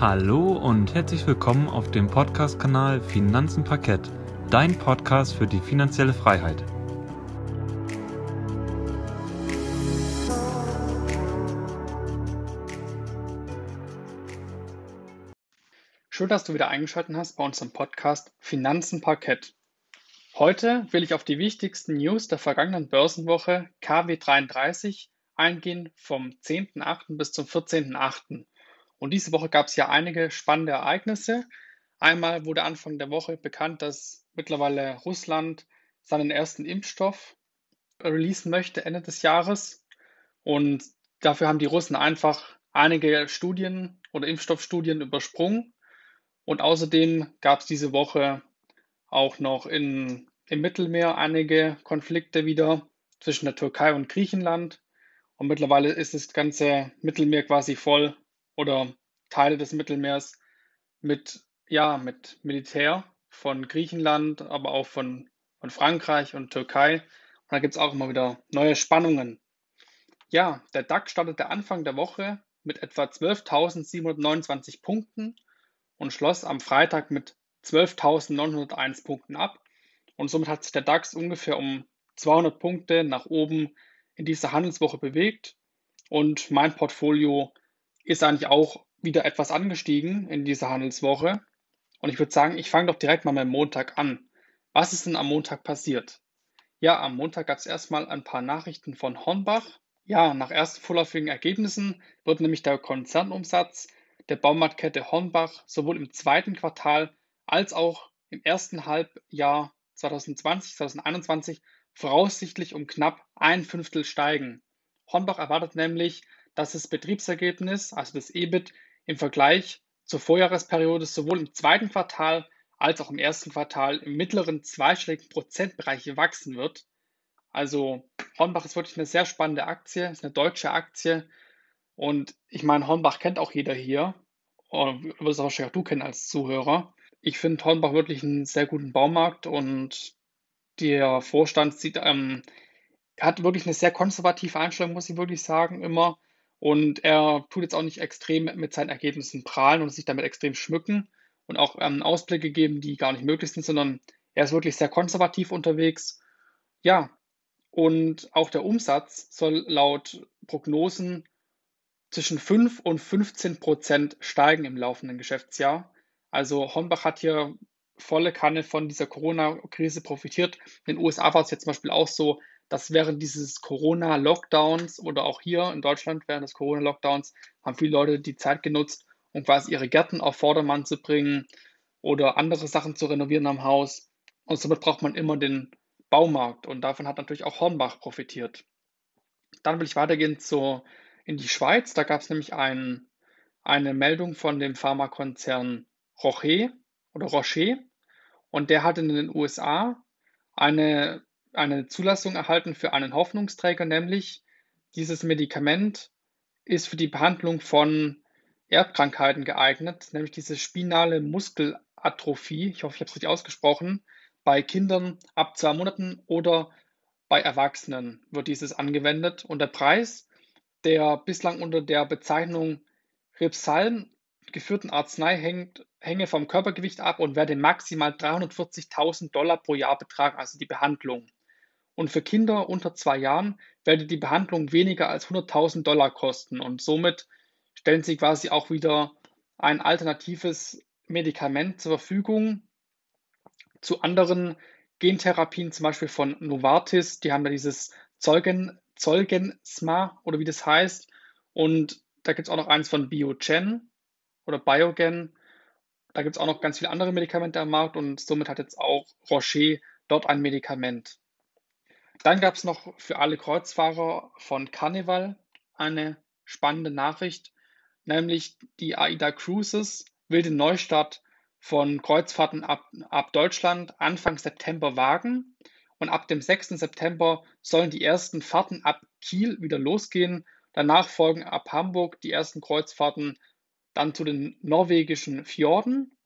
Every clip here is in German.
Hallo und herzlich willkommen auf dem Podcast-Kanal Finanzen Parkett, dein Podcast für die finanzielle Freiheit. Schön, dass du wieder eingeschaltet hast bei unserem Podcast Finanzen Parkett. Heute will ich auf die wichtigsten News der vergangenen Börsenwoche KW33 eingehen vom 10.8. bis zum 14.8. Und diese Woche gab es ja einige spannende Ereignisse. Einmal wurde Anfang der Woche bekannt, dass mittlerweile Russland seinen ersten Impfstoff releasen möchte Ende des Jahres. Und dafür haben die Russen einfach einige Studien oder Impfstoffstudien übersprungen. Und außerdem gab es diese Woche auch noch in, im Mittelmeer einige Konflikte wieder zwischen der Türkei und Griechenland. Und mittlerweile ist das ganze Mittelmeer quasi voll oder Teile des Mittelmeers mit, ja, mit Militär von Griechenland, aber auch von, von Frankreich und Türkei. Und da gibt es auch immer wieder neue Spannungen. Ja, der DAX startete Anfang der Woche mit etwa 12.729 Punkten und schloss am Freitag mit 12.901 Punkten ab. Und somit hat sich der DAX ungefähr um 200 Punkte nach oben in dieser Handelswoche bewegt. Und mein Portfolio ist eigentlich auch wieder etwas angestiegen in dieser Handelswoche. Und ich würde sagen, ich fange doch direkt mal mit Montag an. Was ist denn am Montag passiert? Ja, am Montag gab es erstmal ein paar Nachrichten von Hornbach. Ja, nach ersten vorläufigen Ergebnissen wird nämlich der Konzernumsatz der Baumarktkette Hornbach sowohl im zweiten Quartal als auch im ersten Halbjahr 2020, 2021 voraussichtlich um knapp ein Fünftel steigen. Hornbach erwartet nämlich dass das Betriebsergebnis, also das EBIT, im Vergleich zur Vorjahresperiode sowohl im zweiten Quartal als auch im ersten Quartal im mittleren zweistelligen Prozentbereich wachsen wird. Also Hornbach ist wirklich eine sehr spannende Aktie, ist eine deutsche Aktie. Und ich meine, Hornbach kennt auch jeder hier. Oder wirst wahrscheinlich auch du kennen als Zuhörer. Ich finde Hornbach wirklich einen sehr guten Baumarkt und der Vorstand sieht, ähm, hat wirklich eine sehr konservative Einstellung, muss ich wirklich sagen, immer. Und er tut jetzt auch nicht extrem mit seinen Ergebnissen prahlen und sich damit extrem schmücken und auch ähm, Ausblicke geben, die gar nicht möglich sind, sondern er ist wirklich sehr konservativ unterwegs. Ja, und auch der Umsatz soll laut Prognosen zwischen 5 und 15 Prozent steigen im laufenden Geschäftsjahr. Also Hornbach hat hier volle Kanne von dieser Corona-Krise profitiert. In den USA war es jetzt zum Beispiel auch so, dass während dieses Corona-Lockdowns oder auch hier in Deutschland während des Corona-Lockdowns haben viele Leute die Zeit genutzt, um quasi ihre Gärten auf Vordermann zu bringen oder andere Sachen zu renovieren am Haus. Und somit braucht man immer den Baumarkt und davon hat natürlich auch Hornbach profitiert. Dann will ich weitergehen zu, in die Schweiz. Da gab es nämlich ein, eine Meldung von dem Pharmakonzern Rocher oder Rocher und der hat in den USA eine eine Zulassung erhalten für einen Hoffnungsträger, nämlich dieses Medikament ist für die Behandlung von Erbkrankheiten geeignet, nämlich diese spinale Muskelatrophie, ich hoffe, ich habe es richtig ausgesprochen, bei Kindern ab zwei Monaten oder bei Erwachsenen wird dieses angewendet. Und der Preis, der bislang unter der Bezeichnung Ripsalm geführten Arznei hängt, hänge vom Körpergewicht ab und werde maximal 340.000 Dollar pro Jahr betragen, also die Behandlung und für Kinder unter zwei Jahren werde die Behandlung weniger als 100.000 Dollar kosten und somit stellen sie quasi auch wieder ein alternatives Medikament zur Verfügung zu anderen Gentherapien, zum Beispiel von Novartis. Die haben ja dieses Zeugen, Zeugensma oder wie das heißt. Und da gibt es auch noch eins von Biogen oder Biogen. Da gibt es auch noch ganz viele andere Medikamente am Markt und somit hat jetzt auch Rocher dort ein Medikament. Dann gab es noch für alle Kreuzfahrer von Carnival eine spannende Nachricht, nämlich die AIDA Cruises will den Neustart von Kreuzfahrten ab, ab Deutschland Anfang September wagen. Und ab dem 6. September sollen die ersten Fahrten ab Kiel wieder losgehen. Danach folgen ab Hamburg die ersten Kreuzfahrten dann zu den norwegischen Fjorden.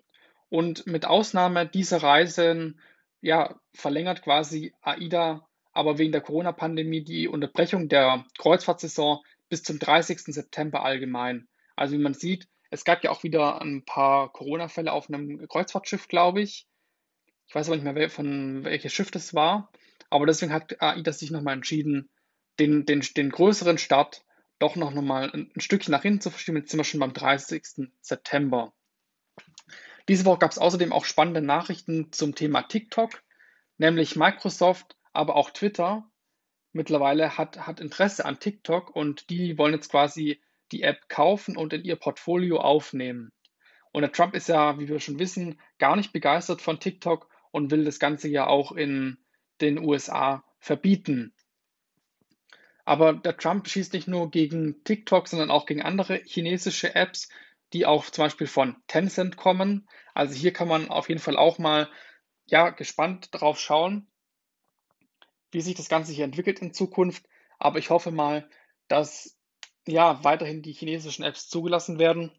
Und mit Ausnahme dieser Reisen ja, verlängert quasi AIDA aber wegen der Corona-Pandemie die Unterbrechung der Kreuzfahrtsaison bis zum 30. September allgemein. Also wie man sieht, Es gab ja auch wieder ein paar Corona-Fälle auf einem Kreuzfahrtschiff, glaube ich. Ich weiß aber nicht mehr, von welches Schiff das war. Aber deswegen hat AIDA sich nochmal entschieden, den, den, den größeren Start doch noch mal ein, ein Stückchen nach hinten zu verschieben. Jetzt sind wir schon beim 30. September. Diese Woche gab es außerdem auch spannende Nachrichten zum Thema TikTok, nämlich Microsoft, aber auch Twitter mittlerweile hat, hat Interesse an TikTok und die wollen jetzt quasi die App kaufen und in ihr Portfolio aufnehmen. Und der Trump ist ja, wie wir schon wissen, gar nicht begeistert von TikTok und will das Ganze ja auch in den USA verbieten. Aber der Trump schießt nicht nur gegen TikTok, sondern auch gegen andere chinesische Apps, die auch zum Beispiel von Tencent kommen. Also hier kann man auf jeden Fall auch mal ja, gespannt drauf schauen, wie sich das Ganze hier entwickelt in Zukunft. Aber ich hoffe mal, dass ja weiterhin die chinesischen Apps zugelassen werden,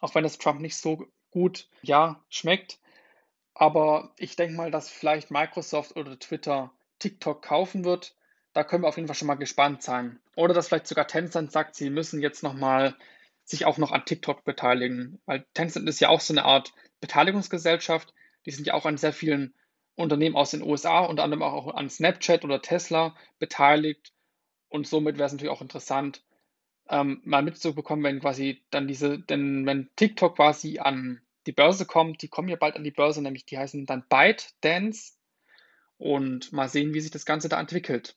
auch wenn das Trump nicht so gut ja schmeckt. Aber ich denke mal, dass vielleicht Microsoft oder Twitter TikTok kaufen wird. Da können wir auf jeden Fall schon mal gespannt sein. Oder dass vielleicht sogar Tencent sagt, sie müssen jetzt nochmal sich auch noch an TikTok beteiligen. Weil Tencent ist ja auch so eine Art Beteiligungsgesellschaft. Die sind ja auch an sehr vielen Unternehmen aus den USA, unter anderem auch an Snapchat oder Tesla beteiligt. Und somit wäre es natürlich auch interessant, ähm, mal mitzubekommen, wenn quasi dann diese, denn wenn TikTok quasi an die Börse kommt, die kommen ja bald an die Börse, nämlich die heißen dann ByteDance und mal sehen, wie sich das Ganze da entwickelt.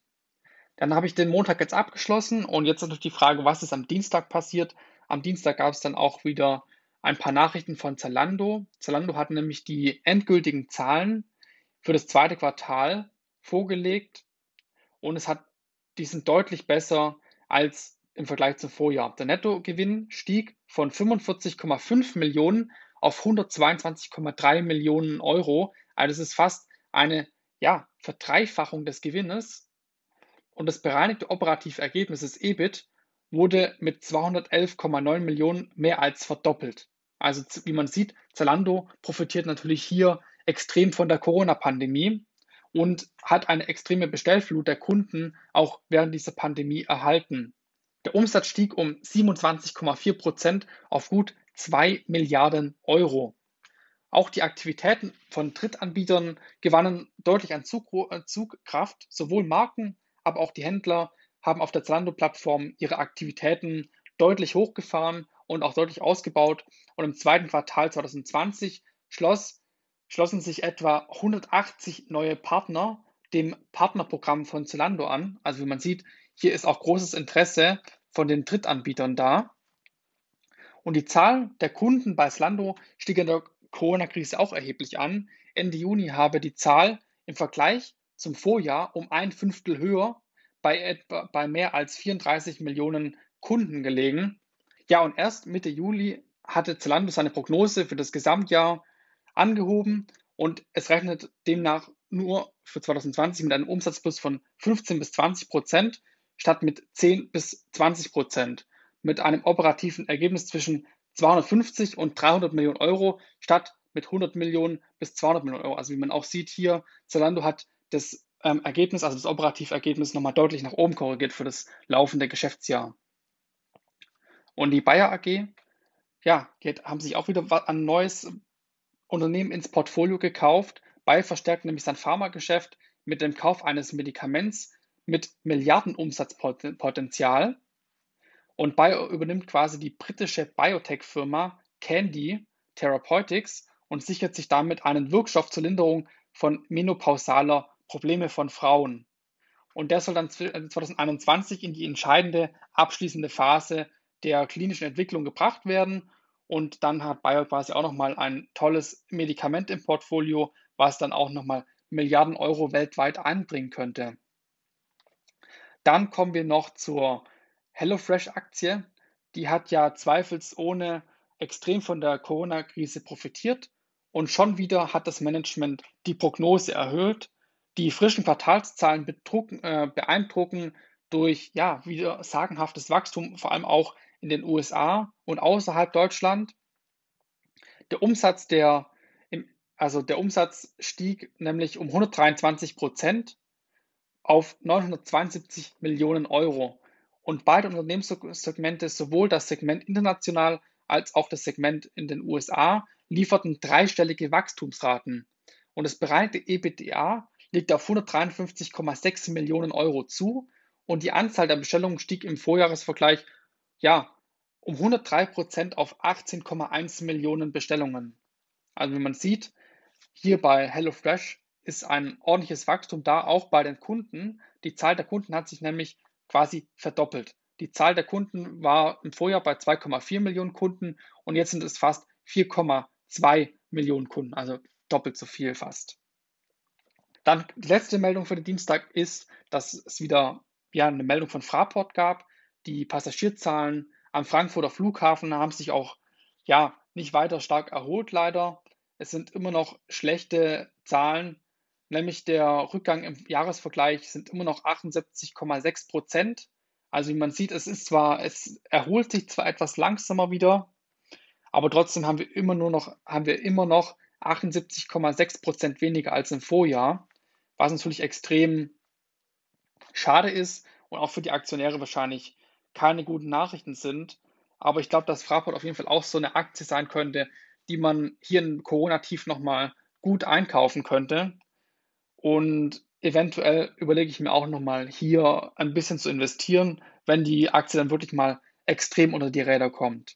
Dann habe ich den Montag jetzt abgeschlossen und jetzt natürlich die Frage, was ist am Dienstag passiert. Am Dienstag gab es dann auch wieder ein paar Nachrichten von Zalando. Zalando hat nämlich die endgültigen Zahlen für das zweite Quartal vorgelegt und es hat, die sind deutlich besser als im Vergleich zum Vorjahr. Der Nettogewinn stieg von 45,5 Millionen auf 122,3 Millionen Euro. Also das ist fast eine ja, Verdreifachung des Gewinnes. Und das bereinigte operative Ergebnis des EBIT wurde mit 211,9 Millionen mehr als verdoppelt. Also wie man sieht, Zalando profitiert natürlich hier extrem von der Corona-Pandemie und hat eine extreme Bestellflut der Kunden auch während dieser Pandemie erhalten. Der Umsatz stieg um 27,4 Prozent auf gut 2 Milliarden Euro. Auch die Aktivitäten von Drittanbietern gewannen deutlich an äh, Zugkraft. Sowohl Marken, aber auch die Händler haben auf der Zalando-Plattform ihre Aktivitäten deutlich hochgefahren und auch deutlich ausgebaut. Und im zweiten Quartal 2020 schloss, schlossen sich etwa 180 neue Partner dem Partnerprogramm von Zalando an. Also wie man sieht, hier ist auch großes Interesse von den Drittanbietern da. Und die Zahl der Kunden bei Zalando stieg in der Corona-Krise auch erheblich an. Ende Juni habe die Zahl im Vergleich zum Vorjahr um ein Fünftel höher bei, etwa, bei mehr als 34 Millionen Kunden gelegen. Ja, und erst Mitte Juli hatte Zalando seine Prognose für das Gesamtjahr angehoben und es rechnet demnach nur für 2020 mit einem Umsatzplus von 15 bis 20 Prozent statt mit 10 bis 20 Prozent, mit einem operativen Ergebnis zwischen 250 und 300 Millionen Euro statt mit 100 Millionen bis 200 Millionen Euro. Also wie man auch sieht hier, Zalando hat das ähm, Ergebnis, also das Operativergebnis, nochmal deutlich nach oben korrigiert für das laufende Geschäftsjahr. Und die Bayer AG, ja, die haben sich auch wieder ein neues Unternehmen ins Portfolio gekauft. Bayer verstärkt nämlich sein Pharmageschäft mit dem Kauf eines Medikaments mit Milliardenumsatzpotenzial. Und Bayer übernimmt quasi die britische Biotech-Firma Candy Therapeutics und sichert sich damit einen Wirkstoff zur Linderung von menopausaler Probleme von Frauen. Und der soll dann 2021 äh, in die entscheidende abschließende Phase der klinischen Entwicklung gebracht werden. Und dann hat Bayer quasi auch nochmal ein tolles Medikament im Portfolio, was dann auch nochmal Milliarden Euro weltweit einbringen könnte. Dann kommen wir noch zur HelloFresh-Aktie. Die hat ja zweifelsohne extrem von der Corona-Krise profitiert und schon wieder hat das Management die Prognose erhöht die frischen Quartalszahlen äh, beeindrucken durch ja, wieder sagenhaftes Wachstum, vor allem auch in den USA und außerhalb Deutschland. Der Umsatz, der, also der Umsatz stieg nämlich um 123 Prozent auf 972 Millionen Euro. Und beide Unternehmenssegmente, sowohl das Segment international als auch das Segment in den USA lieferten dreistellige Wachstumsraten und das bereite EBITDA liegt auf 153,6 Millionen Euro zu und die Anzahl der Bestellungen stieg im Vorjahresvergleich ja um 103 Prozent auf 18,1 Millionen Bestellungen. Also wie man sieht, hier bei HelloFresh ist ein ordentliches Wachstum da, auch bei den Kunden. Die Zahl der Kunden hat sich nämlich quasi verdoppelt. Die Zahl der Kunden war im Vorjahr bei 2,4 Millionen Kunden und jetzt sind es fast 4,2 Millionen Kunden, also doppelt so viel fast. Dann die letzte Meldung für den Dienstag ist, dass es wieder ja, eine Meldung von Fraport gab. Die Passagierzahlen am Frankfurter Flughafen haben sich auch ja, nicht weiter stark erholt, leider. Es sind immer noch schlechte Zahlen, nämlich der Rückgang im Jahresvergleich sind immer noch 78,6 Prozent. Also wie man sieht, es ist zwar, es erholt sich zwar etwas langsamer wieder, aber trotzdem haben wir immer nur noch, haben wir immer noch 78,6 Prozent weniger als im Vorjahr, was natürlich extrem schade ist und auch für die Aktionäre wahrscheinlich keine guten Nachrichten sind. Aber ich glaube, dass Fraport auf jeden Fall auch so eine Aktie sein könnte, die man hier in Corona-Tief nochmal gut einkaufen könnte. Und eventuell überlege ich mir auch nochmal hier ein bisschen zu investieren, wenn die Aktie dann wirklich mal extrem unter die Räder kommt.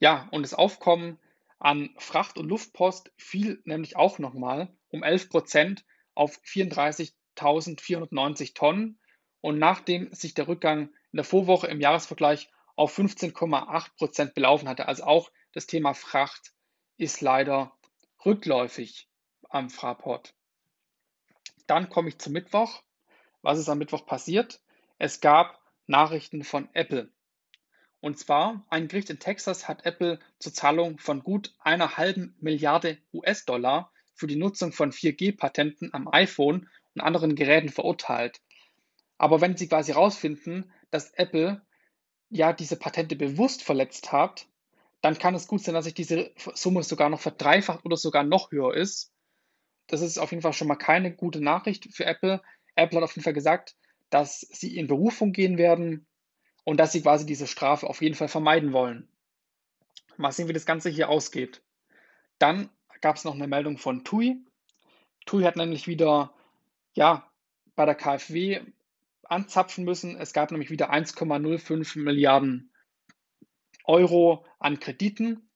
Ja, und das Aufkommen an Fracht- und Luftpost fiel nämlich auch nochmal um 11 Prozent auf 34.490 Tonnen. Und nachdem sich der Rückgang in der Vorwoche im Jahresvergleich auf 15,8 Prozent belaufen hatte, also auch das Thema Fracht ist leider rückläufig am Fraport. Dann komme ich zum Mittwoch. Was ist am Mittwoch passiert? Es gab Nachrichten von Apple. Und zwar, ein Gericht in Texas hat Apple zur Zahlung von gut einer halben Milliarde US-Dollar für die Nutzung von 4G-Patenten am iPhone und anderen Geräten verurteilt. Aber wenn sie quasi herausfinden, dass Apple ja diese Patente bewusst verletzt hat, dann kann es gut sein, dass sich diese Summe sogar noch verdreifacht oder sogar noch höher ist. Das ist auf jeden Fall schon mal keine gute Nachricht für Apple. Apple hat auf jeden Fall gesagt, dass sie in Berufung gehen werden und dass sie quasi diese Strafe auf jeden Fall vermeiden wollen. Mal sehen, wie das Ganze hier ausgeht. Dann gab es noch eine Meldung von TUI. TUI hat nämlich wieder ja, bei der KfW anzapfen müssen. Es gab nämlich wieder 1,05 Milliarden Euro an Krediten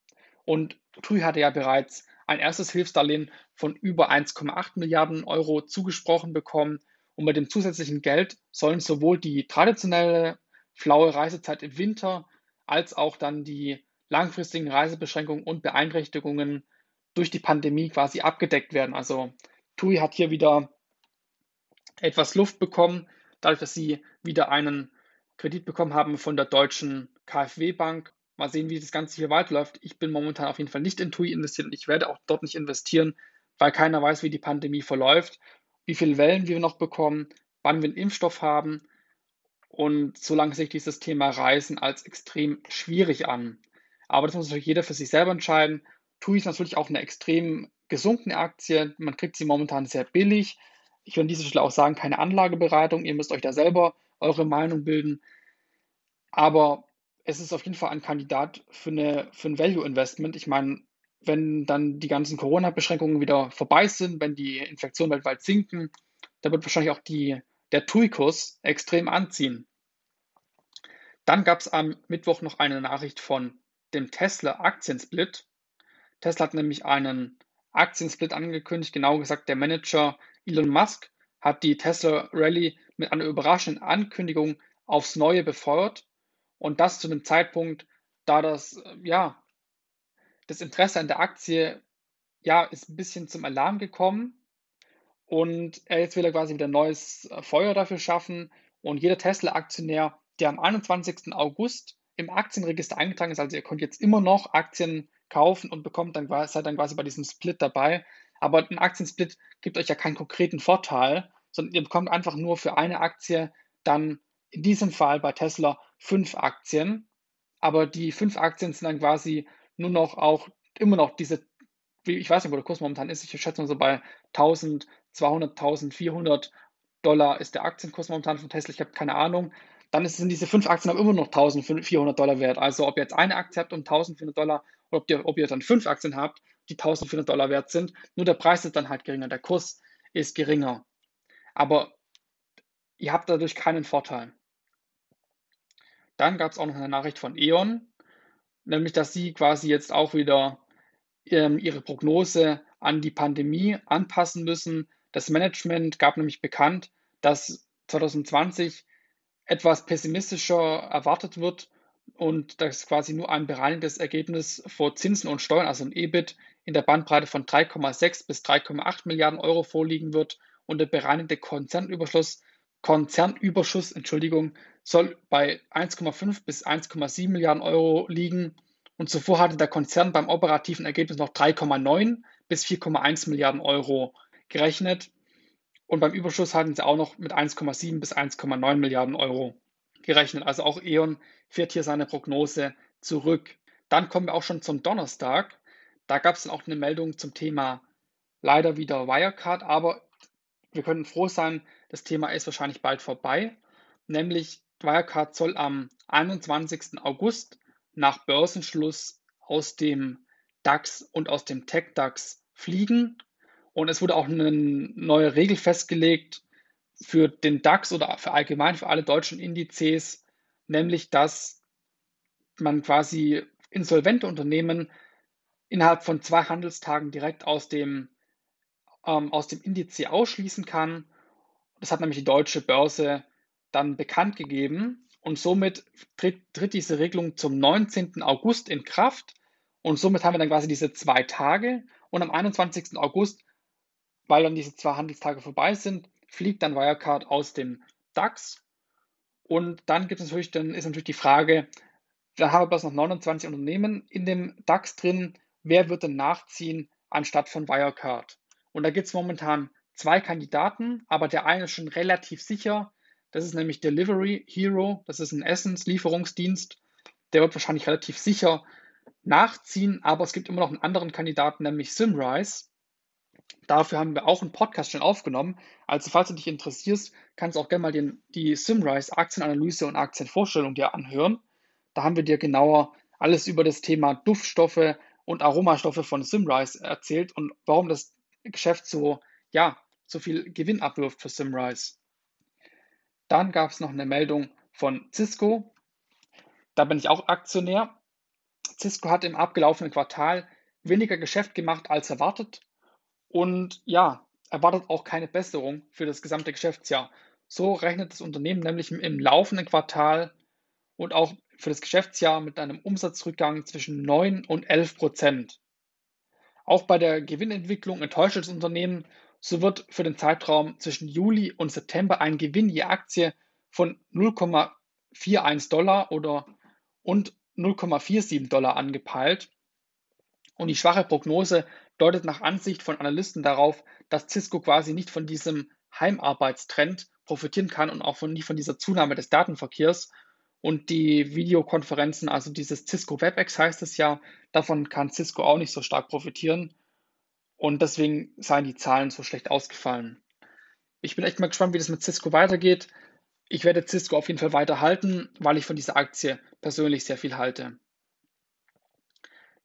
und TUI hatte ja bereits ein erstes Hilfsdarlehen von über 1,8 Milliarden Euro zugesprochen bekommen. Und mit dem zusätzlichen Geld sollen sowohl die traditionelle flaue Reisezeit im Winter als auch dann die langfristigen Reisebeschränkungen und Beeinträchtigungen durch die Pandemie quasi abgedeckt werden. Also TUI hat hier wieder etwas Luft bekommen, dadurch, dass sie wieder einen Kredit bekommen haben von der deutschen KfW Bank Mal sehen, wie das Ganze hier weiterläuft. Ich bin momentan auf jeden Fall nicht in TUI investiert und ich werde auch dort nicht investieren, weil keiner weiß, wie die Pandemie verläuft, wie viele Wellen wir noch bekommen, wann wir einen Impfstoff haben. Und solange sich dieses Thema Reisen als extrem schwierig an. Aber das muss natürlich jeder für sich selber entscheiden. TUI ist natürlich auch eine extrem gesunkene Aktie. Man kriegt sie momentan sehr billig. Ich will an dieser Stelle auch sagen, keine Anlageberatung. Ihr müsst euch da selber eure Meinung bilden. Aber es ist auf jeden Fall ein Kandidat für, eine, für ein Value-Investment. Ich meine, wenn dann die ganzen Corona-Beschränkungen wieder vorbei sind, wenn die Infektionen weltweit sinken, da wird wahrscheinlich auch die, der TUI-Kurs extrem anziehen. Dann gab es am Mittwoch noch eine Nachricht von dem Tesla Aktiensplit. Tesla hat nämlich einen Aktiensplit angekündigt, genau gesagt der Manager Elon Musk hat die Tesla Rally mit einer überraschenden Ankündigung aufs Neue befeuert und das zu einem Zeitpunkt, da das, äh, ja, das Interesse an der Aktie, ja, ist ein bisschen zum Alarm gekommen. Und er jetzt will er quasi wieder neues äh, Feuer dafür schaffen. Und jeder Tesla-Aktionär, der am 21. August im Aktienregister eingetragen ist, also ihr könnt jetzt immer noch Aktien kaufen und bekommt dann, seid dann quasi bei diesem Split dabei. Aber ein Aktiensplit gibt euch ja keinen konkreten Vorteil, sondern ihr bekommt einfach nur für eine Aktie dann in diesem Fall bei Tesla fünf Aktien, aber die fünf Aktien sind dann quasi nur noch auch immer noch diese, ich weiß nicht, wo der Kurs momentan ist, ich schätze mal so bei 1200, 1400 Dollar ist der Aktienkurs momentan von Tesla, ich habe keine Ahnung. dann sind diese fünf Aktien aber immer noch 1400 Dollar wert. Also ob ihr jetzt eine Aktie habt um 1400 Dollar oder ob ihr, ob ihr dann fünf Aktien habt, die 1400 Dollar wert sind, nur der Preis ist dann halt geringer, der Kurs ist geringer. Aber ihr habt dadurch keinen Vorteil. Dann gab es auch noch eine Nachricht von E.ON, nämlich dass sie quasi jetzt auch wieder ähm, ihre Prognose an die Pandemie anpassen müssen. Das Management gab nämlich bekannt, dass 2020 etwas pessimistischer erwartet wird und dass quasi nur ein bereinigtes Ergebnis vor Zinsen und Steuern, also ein EBIT, in der Bandbreite von 3,6 bis 3,8 Milliarden Euro vorliegen wird und der bereinigte Konzernüberschuss, Konzernüberschuss Entschuldigung, soll bei 1,5 bis 1,7 Milliarden Euro liegen. Und zuvor hatte der Konzern beim operativen Ergebnis noch 3,9 bis 4,1 Milliarden Euro gerechnet. Und beim Überschuss hatten sie auch noch mit 1,7 bis 1,9 Milliarden Euro gerechnet. Also auch E.ON fährt hier seine Prognose zurück. Dann kommen wir auch schon zum Donnerstag. Da gab es dann auch eine Meldung zum Thema leider wieder Wirecard, aber wir können froh sein, das Thema ist wahrscheinlich bald vorbei. Nämlich Wirecard soll am 21. August nach Börsenschluss aus dem DAX und aus dem Tech-DAX fliegen und es wurde auch eine neue Regel festgelegt für den DAX oder für allgemein für alle deutschen Indizes, nämlich dass man quasi insolvente Unternehmen innerhalb von zwei Handelstagen direkt aus dem, ähm, aus dem Indiz ausschließen kann. Das hat nämlich die deutsche Börse dann bekannt gegeben und somit tritt, tritt diese Regelung zum 19. August in Kraft und somit haben wir dann quasi diese zwei Tage und am 21. August weil dann diese zwei Handelstage vorbei sind, fliegt dann Wirecard aus dem DAX. Und dann gibt es natürlich, dann ist natürlich die Frage, da haben wir bloß noch 29 Unternehmen in dem DAX drin. Wer wird denn nachziehen anstatt von Wirecard? Und da gibt es momentan zwei Kandidaten, aber der eine ist schon relativ sicher. Das ist nämlich Delivery Hero. Das ist ein Essenslieferungsdienst. Der wird wahrscheinlich relativ sicher nachziehen, aber es gibt immer noch einen anderen Kandidaten, nämlich Simrise. Dafür haben wir auch einen Podcast schon aufgenommen. Also falls du dich interessierst, kannst du auch gerne mal den, die Simrise Aktienanalyse und Aktienvorstellung dir anhören. Da haben wir dir genauer alles über das Thema Duftstoffe und Aromastoffe von Simrise erzählt und warum das Geschäft so, ja, so viel Gewinn abwirft für Simrise. Dann gab es noch eine Meldung von Cisco. Da bin ich auch Aktionär. Cisco hat im abgelaufenen Quartal weniger Geschäft gemacht als erwartet und ja, erwartet auch keine Besserung für das gesamte Geschäftsjahr. So rechnet das Unternehmen nämlich im laufenden Quartal und auch für das Geschäftsjahr mit einem Umsatzrückgang zwischen 9 und 11 Prozent. Auch bei der Gewinnentwicklung enttäuscht das Unternehmen. So wird für den Zeitraum zwischen Juli und September ein Gewinn je Aktie von 0,41 Dollar oder und 0,47 Dollar angepeilt. Und die schwache Prognose deutet nach Ansicht von Analysten darauf, dass Cisco quasi nicht von diesem Heimarbeitstrend profitieren kann und auch von, nicht von dieser Zunahme des Datenverkehrs. Und die Videokonferenzen, also dieses Cisco WebEx heißt es ja, davon kann Cisco auch nicht so stark profitieren. Und deswegen seien die Zahlen so schlecht ausgefallen. Ich bin echt mal gespannt, wie das mit Cisco weitergeht. Ich werde Cisco auf jeden Fall weiterhalten, weil ich von dieser Aktie persönlich sehr viel halte.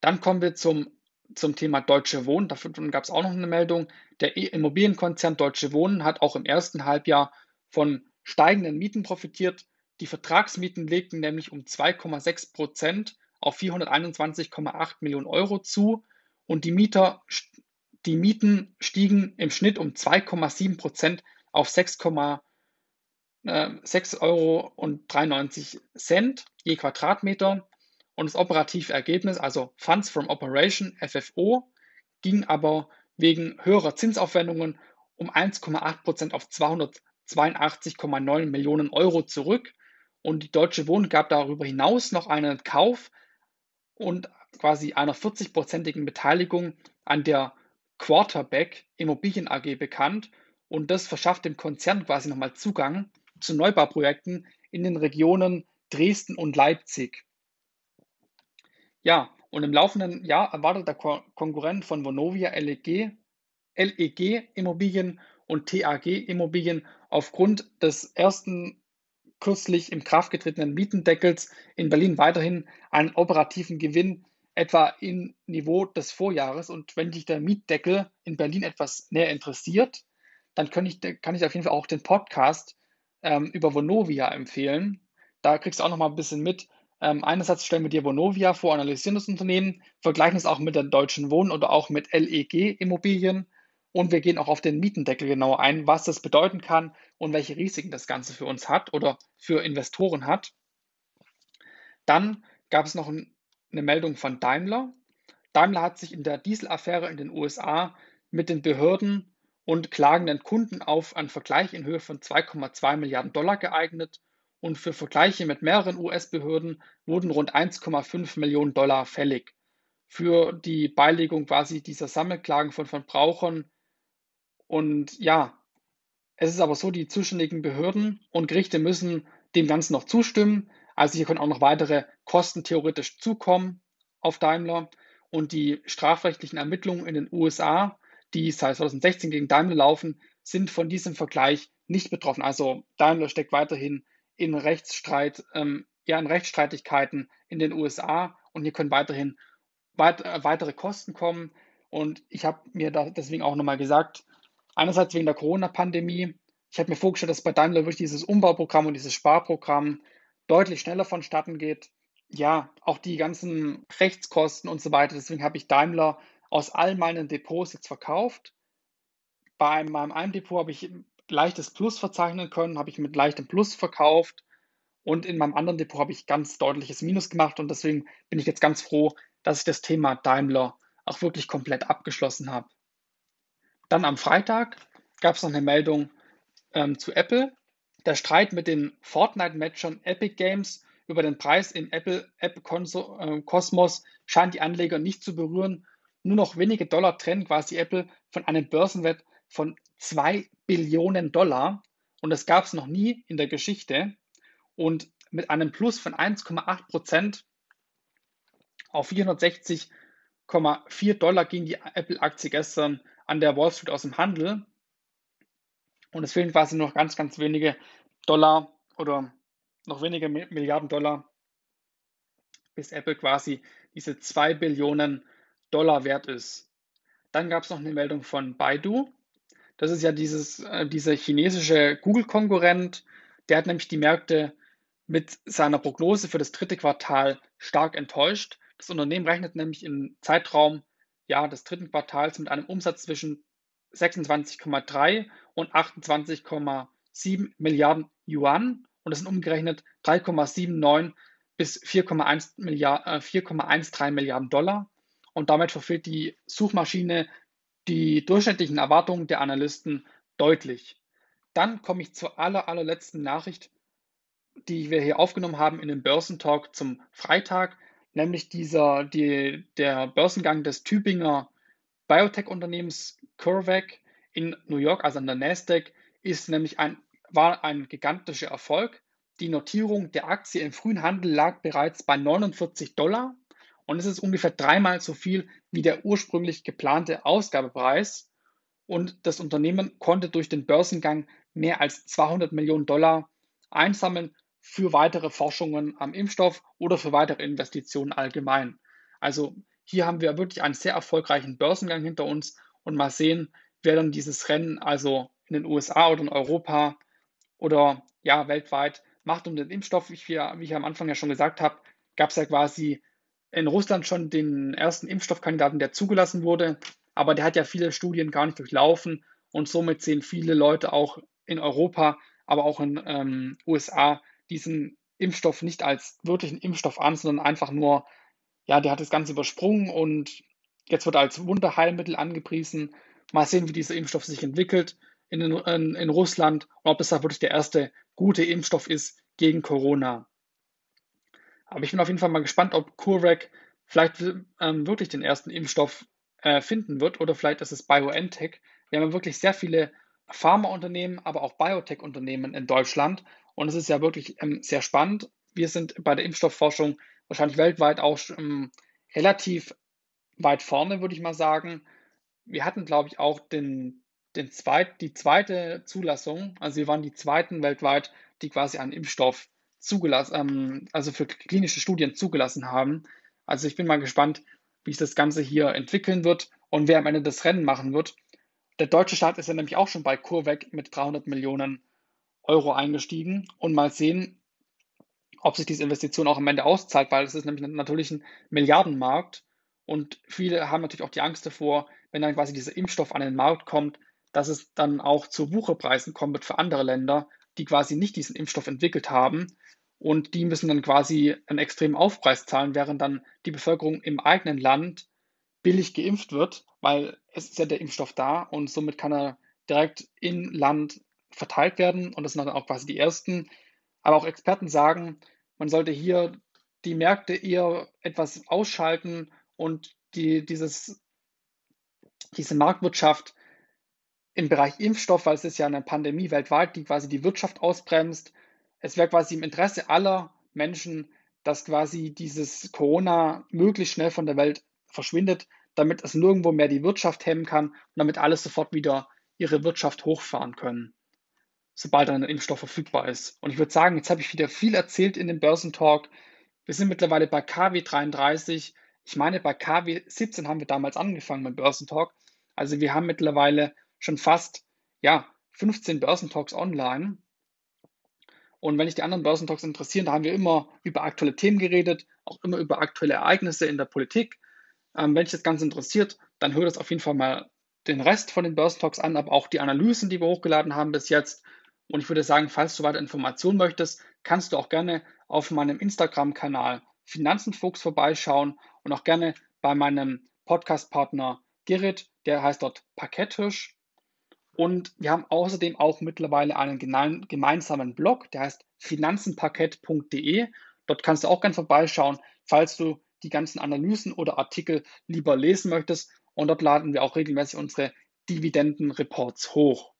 Dann kommen wir zum zum Thema Deutsche Wohnen. Davon gab es auch noch eine Meldung. Der Immobilienkonzern Deutsche Wohnen hat auch im ersten Halbjahr von steigenden Mieten profitiert. Die Vertragsmieten legten nämlich um 2,6 Prozent auf 421,8 Millionen Euro zu und die, Mieter, die Mieten stiegen im Schnitt um 2,7 Prozent auf 6,6 äh, Euro und 93 Cent je Quadratmeter und das operative Ergebnis, also Funds from Operation, FFO, ging aber wegen höherer Zinsaufwendungen um 1,8% auf 282,9 Millionen Euro zurück. Und die Deutsche Wohnen gab darüber hinaus noch einen Kauf und quasi einer 40-prozentigen Beteiligung an der Quarterback Immobilien AG bekannt. Und das verschafft dem Konzern quasi nochmal Zugang zu Neubauprojekten in den Regionen Dresden und Leipzig. Ja, und im laufenden Jahr erwartet der Konkurrent von Vonovia LEG, LEG Immobilien und TAG Immobilien aufgrund des ersten kürzlich im Kraft getretenen Mietendeckels in Berlin weiterhin einen operativen Gewinn etwa im Niveau des Vorjahres. Und wenn dich der Mietdeckel in Berlin etwas näher interessiert, dann kann ich, kann ich auf jeden Fall auch den Podcast ähm, über Vonovia empfehlen. Da kriegst du auch noch mal ein bisschen mit. Ähm, einerseits stellen wir dir Vonovia vor, analysieren das Unternehmen, vergleichen es auch mit der Deutschen Wohnen oder auch mit LEG Immobilien und wir gehen auch auf den Mietendeckel genauer ein, was das bedeuten kann und welche Risiken das Ganze für uns hat oder für Investoren hat. Dann gab es noch ein, eine Meldung von Daimler. Daimler hat sich in der Dieselaffäre in den USA mit den Behörden und klagenden Kunden auf einen Vergleich in Höhe von 2,2 Milliarden Dollar geeignet und für Vergleiche mit mehreren US-Behörden wurden rund 1,5 Millionen Dollar fällig. Für die Beilegung quasi dieser Sammelklagen von Verbrauchern und ja, es ist aber so, die zuständigen Behörden und Gerichte müssen dem Ganzen noch zustimmen. Also hier können auch noch weitere Kosten theoretisch zukommen auf Daimler. Und die strafrechtlichen Ermittlungen in den USA, die seit 2016 gegen Daimler laufen, sind von diesem Vergleich nicht betroffen. Also Daimler steckt weiterhin in Rechtsstreit, ähm, ja, in Rechtsstreitigkeiten in den USA und hier können weiterhin weit, äh, weitere Kosten kommen. Und ich habe mir da deswegen auch nochmal gesagt, Einerseits wegen der Corona-Pandemie. Ich habe mir vorgestellt, dass bei Daimler wirklich dieses Umbauprogramm und dieses Sparprogramm deutlich schneller vonstatten geht. Ja, auch die ganzen Rechtskosten und so weiter. Deswegen habe ich Daimler aus all meinen Depots jetzt verkauft. Bei meinem einen Depot habe ich leichtes Plus verzeichnen können, habe ich mit leichtem Plus verkauft. Und in meinem anderen Depot habe ich ganz deutliches Minus gemacht. Und deswegen bin ich jetzt ganz froh, dass ich das Thema Daimler auch wirklich komplett abgeschlossen habe. Dann am Freitag gab es noch eine Meldung ähm, zu Apple. Der Streit mit den Fortnite-Matchern Epic Games über den Preis im Apple App äh, Kosmos scheint die Anleger nicht zu berühren. Nur noch wenige Dollar trennen quasi Apple von einem Börsenwert von 2 Billionen Dollar. Und das gab es noch nie in der Geschichte. Und mit einem Plus von 1,8 Prozent auf 460,4 Dollar ging die Apple-Aktie gestern an der Wall Street aus dem Handel. Und es fehlen quasi noch ganz, ganz wenige Dollar oder noch wenige Milliarden Dollar, bis Apple quasi diese 2 Billionen Dollar wert ist. Dann gab es noch eine Meldung von Baidu. Das ist ja dieses, äh, dieser chinesische Google-Konkurrent. Der hat nämlich die Märkte mit seiner Prognose für das dritte Quartal stark enttäuscht. Das Unternehmen rechnet nämlich im Zeitraum ja, des dritten Quartals mit einem Umsatz zwischen 26,3 und 28,7 Milliarden Yuan und das sind umgerechnet 3,79 bis 4,13 Milliard, äh, Milliarden Dollar. Und damit verfehlt die Suchmaschine die durchschnittlichen Erwartungen der Analysten deutlich. Dann komme ich zur aller, allerletzten Nachricht, die wir hier aufgenommen haben in dem Börsentalk zum Freitag nämlich dieser, die, der Börsengang des Tübinger Biotech-Unternehmens CureVac in New York, also an der Nasdaq, ist nämlich ein, war ein gigantischer Erfolg. Die Notierung der Aktie im frühen Handel lag bereits bei 49 Dollar und es ist ungefähr dreimal so viel wie der ursprünglich geplante Ausgabepreis. Und das Unternehmen konnte durch den Börsengang mehr als 200 Millionen Dollar einsammeln für weitere Forschungen am Impfstoff oder für weitere Investitionen allgemein. Also hier haben wir wirklich einen sehr erfolgreichen Börsengang hinter uns und mal sehen, wer dann dieses Rennen also in den USA oder in Europa oder ja weltweit macht um den Impfstoff. Ich, wie ich am Anfang ja schon gesagt habe, gab es ja quasi in Russland schon den ersten Impfstoffkandidaten, der zugelassen wurde, aber der hat ja viele Studien gar nicht durchlaufen und somit sehen viele Leute auch in Europa, aber auch in ähm, USA diesen Impfstoff nicht als wirklichen Impfstoff an, sondern einfach nur, ja, der hat das Ganze übersprungen und jetzt wird er als Wunderheilmittel angepriesen. Mal sehen, wie dieser Impfstoff sich entwickelt in, in, in Russland und ob das da wirklich der erste gute Impfstoff ist gegen Corona. Aber ich bin auf jeden Fall mal gespannt, ob CureVac vielleicht ähm, wirklich den ersten Impfstoff äh, finden wird oder vielleicht ist es BioNTech. Wir haben ja wirklich sehr viele Pharmaunternehmen, aber auch Biotech-Unternehmen in Deutschland und es ist ja wirklich ähm, sehr spannend. Wir sind bei der Impfstoffforschung wahrscheinlich weltweit auch ähm, relativ weit vorne, würde ich mal sagen. Wir hatten, glaube ich, auch den, den zweit, die zweite Zulassung. Also wir waren die zweiten weltweit, die quasi einen Impfstoff zugelassen, ähm, also für klinische Studien zugelassen haben. Also ich bin mal gespannt, wie sich das Ganze hier entwickeln wird und wer am Ende das Rennen machen wird. Der deutsche Staat ist ja nämlich auch schon bei CureVac mit 300 Millionen Euro eingestiegen und mal sehen, ob sich diese Investition auch am Ende auszahlt, weil es ist nämlich natürlich ein Milliardenmarkt und viele haben natürlich auch die Angst davor, wenn dann quasi dieser Impfstoff an den Markt kommt, dass es dann auch zu Wucherpreisen kommen wird für andere Länder, die quasi nicht diesen Impfstoff entwickelt haben und die müssen dann quasi einen extremen Aufpreis zahlen, während dann die Bevölkerung im eigenen Land billig geimpft wird, weil es ist ja der Impfstoff da und somit kann er direkt in Land verteilt werden und das sind dann auch quasi die ersten. Aber auch Experten sagen, man sollte hier die Märkte eher etwas ausschalten und die, dieses, diese Marktwirtschaft im Bereich Impfstoff, weil es ist ja eine Pandemie weltweit, die quasi die Wirtschaft ausbremst. Es wäre quasi im Interesse aller Menschen, dass quasi dieses Corona möglichst schnell von der Welt verschwindet, damit es nirgendwo mehr die Wirtschaft hemmen kann und damit alles sofort wieder ihre Wirtschaft hochfahren können, sobald ein Impfstoff verfügbar ist. Und ich würde sagen, jetzt habe ich wieder viel erzählt in dem Börsentalk. Wir sind mittlerweile bei KW 33. Ich meine, bei KW 17 haben wir damals angefangen mit Börsentalk. Also wir haben mittlerweile schon fast ja, 15 Börsentalks online. Und wenn dich die anderen Börsentalks interessieren, da haben wir immer über aktuelle Themen geredet, auch immer über aktuelle Ereignisse in der Politik. Ähm, wenn dich das Ganze interessiert, dann hör das auf jeden Fall mal den Rest von den Börsentalks an, aber auch die Analysen, die wir hochgeladen haben bis jetzt. Und ich würde sagen, falls du weitere Informationen möchtest, kannst du auch gerne auf meinem Instagram-Kanal Finanzenfuchs vorbeischauen und auch gerne bei meinem Podcast-Partner Gerrit, der heißt dort Parkettisch. Und wir haben außerdem auch mittlerweile einen gemeinsamen Blog, der heißt finanzenparkett.de. Dort kannst du auch gerne vorbeischauen, falls du die ganzen Analysen oder Artikel lieber lesen möchtest. Und dort laden wir auch regelmäßig unsere Dividenden-Reports hoch.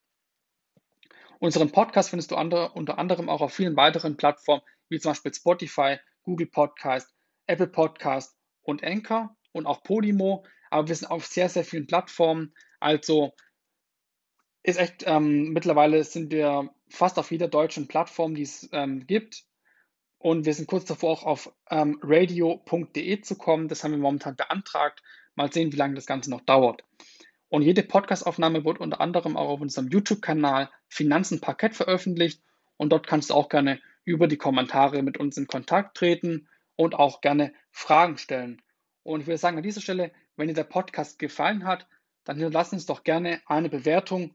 Unseren Podcast findest du andere, unter anderem auch auf vielen weiteren Plattformen, wie zum Beispiel Spotify, Google Podcast, Apple Podcast und Anchor und auch Podimo. Aber wir sind auf sehr, sehr vielen Plattformen. Also ist echt, ähm, mittlerweile sind wir fast auf jeder deutschen Plattform, die es ähm, gibt. Und wir sind kurz davor auch auf ähm, radio.de zu kommen. Das haben wir momentan beantragt. Mal sehen, wie lange das Ganze noch dauert. Und jede Podcastaufnahme wird unter anderem auch auf unserem YouTube-Kanal Finanzen Parkett veröffentlicht. Und dort kannst du auch gerne über die Kommentare mit uns in Kontakt treten und auch gerne Fragen stellen. Und ich würde sagen, an dieser Stelle, wenn dir der Podcast gefallen hat, dann hinterlass uns doch gerne eine Bewertung